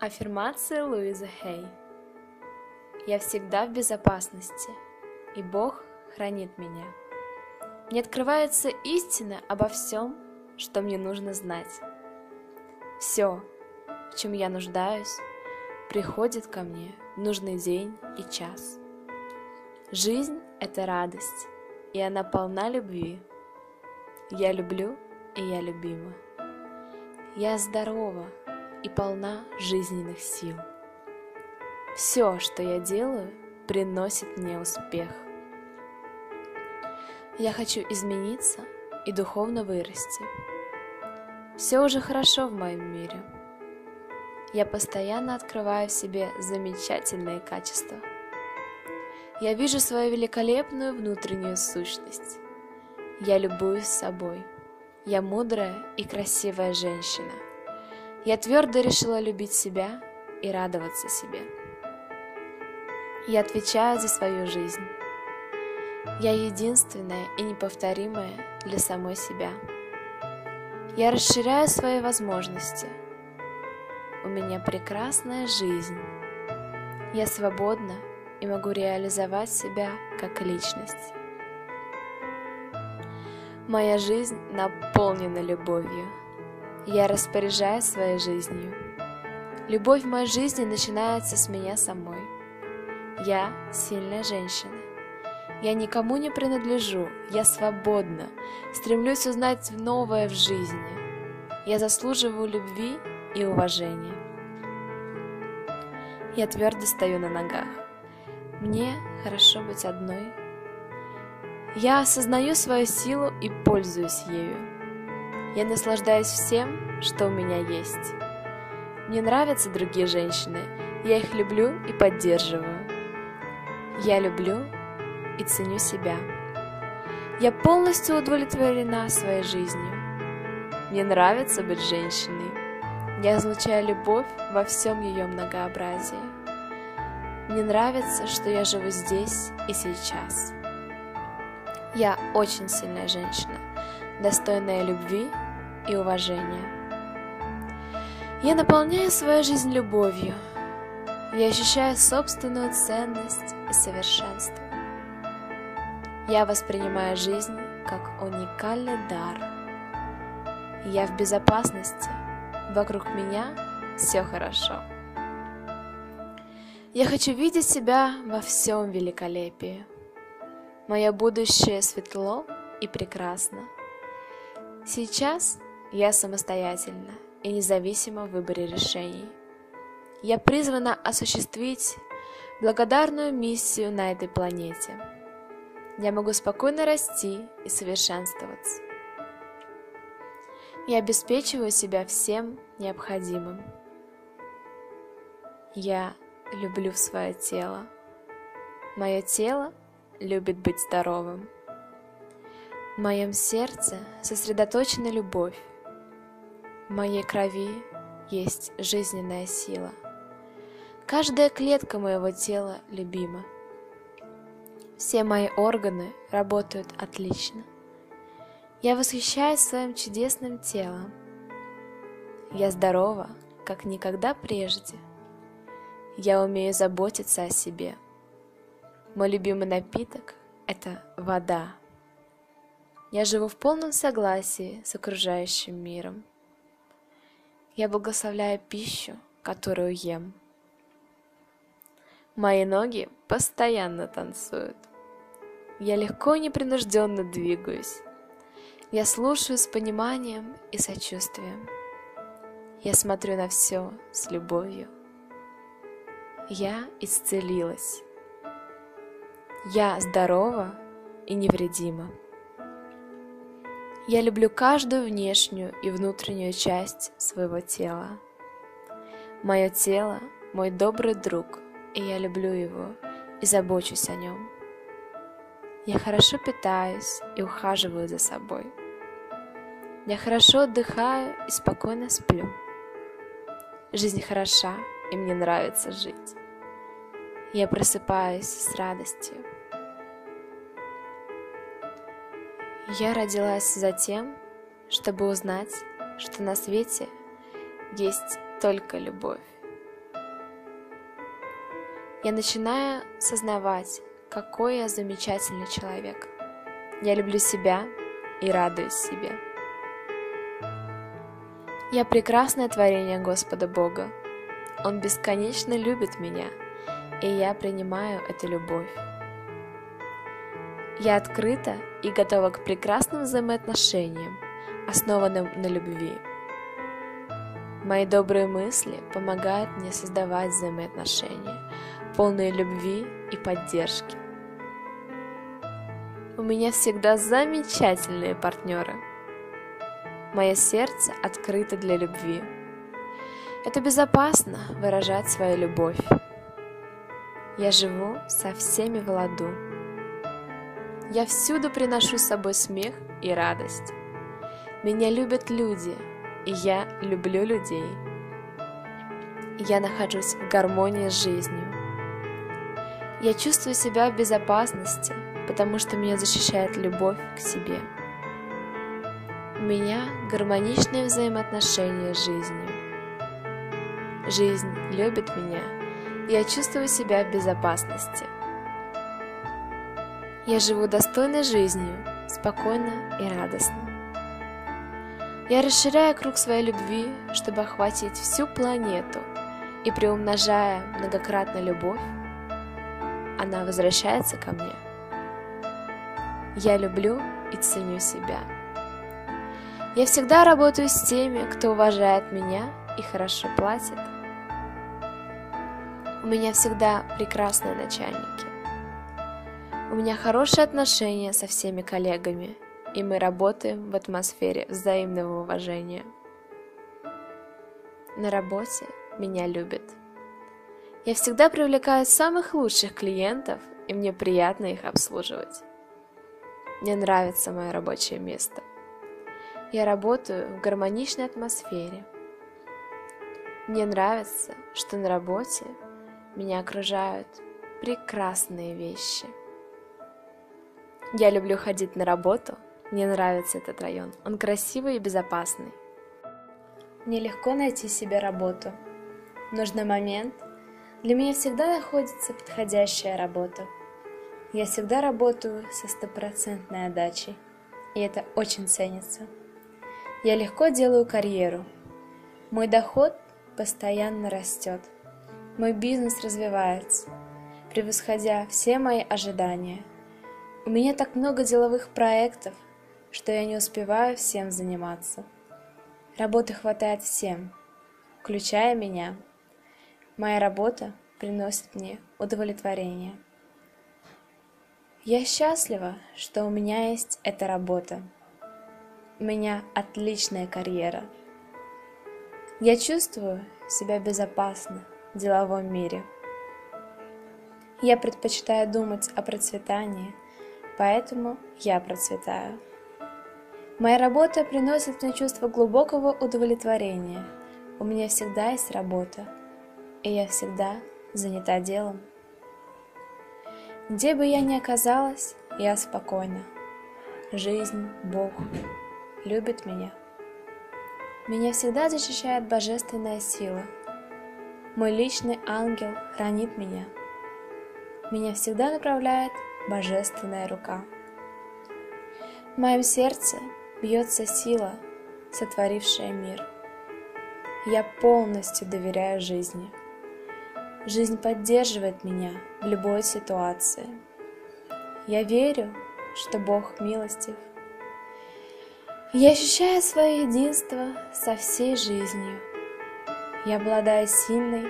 Аффирмация Луизы Хей. Я всегда в безопасности, и Бог хранит меня. Мне открывается истина обо всем, что мне нужно знать. Все, в чем я нуждаюсь, приходит ко мне в нужный день и час. Жизнь — это радость, и она полна любви. Я люблю, и я любима. Я здорова, и полна жизненных сил. Все, что я делаю, приносит мне успех. Я хочу измениться и духовно вырасти. Все уже хорошо в моем мире. Я постоянно открываю в себе замечательные качества. Я вижу свою великолепную внутреннюю сущность. Я любуюсь собой. Я мудрая и красивая женщина – я твердо решила любить себя и радоваться себе. Я отвечаю за свою жизнь. Я единственная и неповторимая для самой себя. Я расширяю свои возможности. У меня прекрасная жизнь. Я свободна и могу реализовать себя как личность. Моя жизнь наполнена любовью. Я распоряжаюсь своей жизнью. Любовь в моей жизни начинается с меня самой. Я сильная женщина. Я никому не принадлежу, я свободна, стремлюсь узнать новое в жизни. Я заслуживаю любви и уважения. Я твердо стою на ногах. Мне хорошо быть одной. Я осознаю свою силу и пользуюсь ею. Я наслаждаюсь всем, что у меня есть. Мне нравятся другие женщины, я их люблю и поддерживаю. Я люблю и ценю себя. Я полностью удовлетворена своей жизнью. Мне нравится быть женщиной. Я излучаю любовь во всем ее многообразии. Мне нравится, что я живу здесь и сейчас. Я очень сильная женщина, достойная любви и уважения. Я наполняю свою жизнь любовью. Я ощущаю собственную ценность и совершенство. Я воспринимаю жизнь как уникальный дар. Я в безопасности. Вокруг меня все хорошо. Я хочу видеть себя во всем великолепии. Мое будущее светло и прекрасно. Сейчас я самостоятельна и независима в выборе решений. Я призвана осуществить благодарную миссию на этой планете. Я могу спокойно расти и совершенствоваться. Я обеспечиваю себя всем необходимым. Я люблю свое тело. Мое тело любит быть здоровым. В моем сердце сосредоточена любовь. В моей крови есть жизненная сила. Каждая клетка моего тела любима. Все мои органы работают отлично. Я восхищаюсь своим чудесным телом. Я здорова, как никогда прежде. Я умею заботиться о себе. Мой любимый напиток – это вода. Я живу в полном согласии с окружающим миром. Я благословляю пищу, которую ем. Мои ноги постоянно танцуют. Я легко и непринужденно двигаюсь. Я слушаю с пониманием и сочувствием. Я смотрю на все с любовью. Я исцелилась. Я здорова и невредима. Я люблю каждую внешнюю и внутреннюю часть своего тела. Мое тело – мой добрый друг, и я люблю его и забочусь о нем. Я хорошо питаюсь и ухаживаю за собой. Я хорошо отдыхаю и спокойно сплю. Жизнь хороша, и мне нравится жить. Я просыпаюсь с радостью. Я родилась за тем, чтобы узнать, что на свете есть только любовь. я начинаю сознавать, какой я замечательный человек. Я люблю себя и радуюсь себе. Я прекрасное творение Господа Бога. Он бесконечно любит меня, и я принимаю эту любовь. Я открыта и готова к прекрасным взаимоотношениям, основанным на любви. Мои добрые мысли помогают мне создавать взаимоотношения, полные любви и поддержки. У меня всегда замечательные партнеры. Мое сердце открыто для любви. Это безопасно выражать свою любовь. Я живу со всеми в ладу. Я всюду приношу с собой смех и радость. Меня любят люди, и я люблю людей. Я нахожусь в гармонии с жизнью. Я чувствую себя в безопасности, потому что меня защищает любовь к себе. У меня гармоничные взаимоотношения с жизнью. Жизнь любит меня, и я чувствую себя в безопасности. Я живу достойной жизнью, спокойно и радостно. Я расширяю круг своей любви, чтобы охватить всю планету, и приумножая многократно любовь, она возвращается ко мне. Я люблю и ценю себя. Я всегда работаю с теми, кто уважает меня и хорошо платит. У меня всегда прекрасные начальники. У меня хорошие отношения со всеми коллегами, и мы работаем в атмосфере взаимного уважения. На работе меня любят. Я всегда привлекаю самых лучших клиентов, и мне приятно их обслуживать. Мне нравится мое рабочее место. Я работаю в гармоничной атмосфере. Мне нравится, что на работе меня окружают прекрасные вещи. Я люблю ходить на работу. Мне нравится этот район. Он красивый и безопасный. Мне легко найти себе работу. Нужный момент для меня всегда находится подходящая работа. Я всегда работаю со стопроцентной отдачей, и это очень ценится. Я легко делаю карьеру. Мой доход постоянно растет. Мой бизнес развивается, превосходя все мои ожидания – у меня так много деловых проектов, что я не успеваю всем заниматься. Работы хватает всем, включая меня. Моя работа приносит мне удовлетворение. Я счастлива, что у меня есть эта работа. У меня отличная карьера. Я чувствую себя безопасно в деловом мире. Я предпочитаю думать о процветании – поэтому я процветаю. Моя работа приносит мне чувство глубокого удовлетворения. У меня всегда есть работа, и я всегда занята делом. Где бы я ни оказалась, я спокойна. Жизнь, Бог любит меня. Меня всегда защищает божественная сила. Мой личный ангел хранит меня. Меня всегда направляет божественная рука. В моем сердце бьется сила, сотворившая мир. Я полностью доверяю жизни. Жизнь поддерживает меня в любой ситуации. Я верю, что Бог милостив. Я ощущаю свое единство со всей жизнью. Я обладаю сильной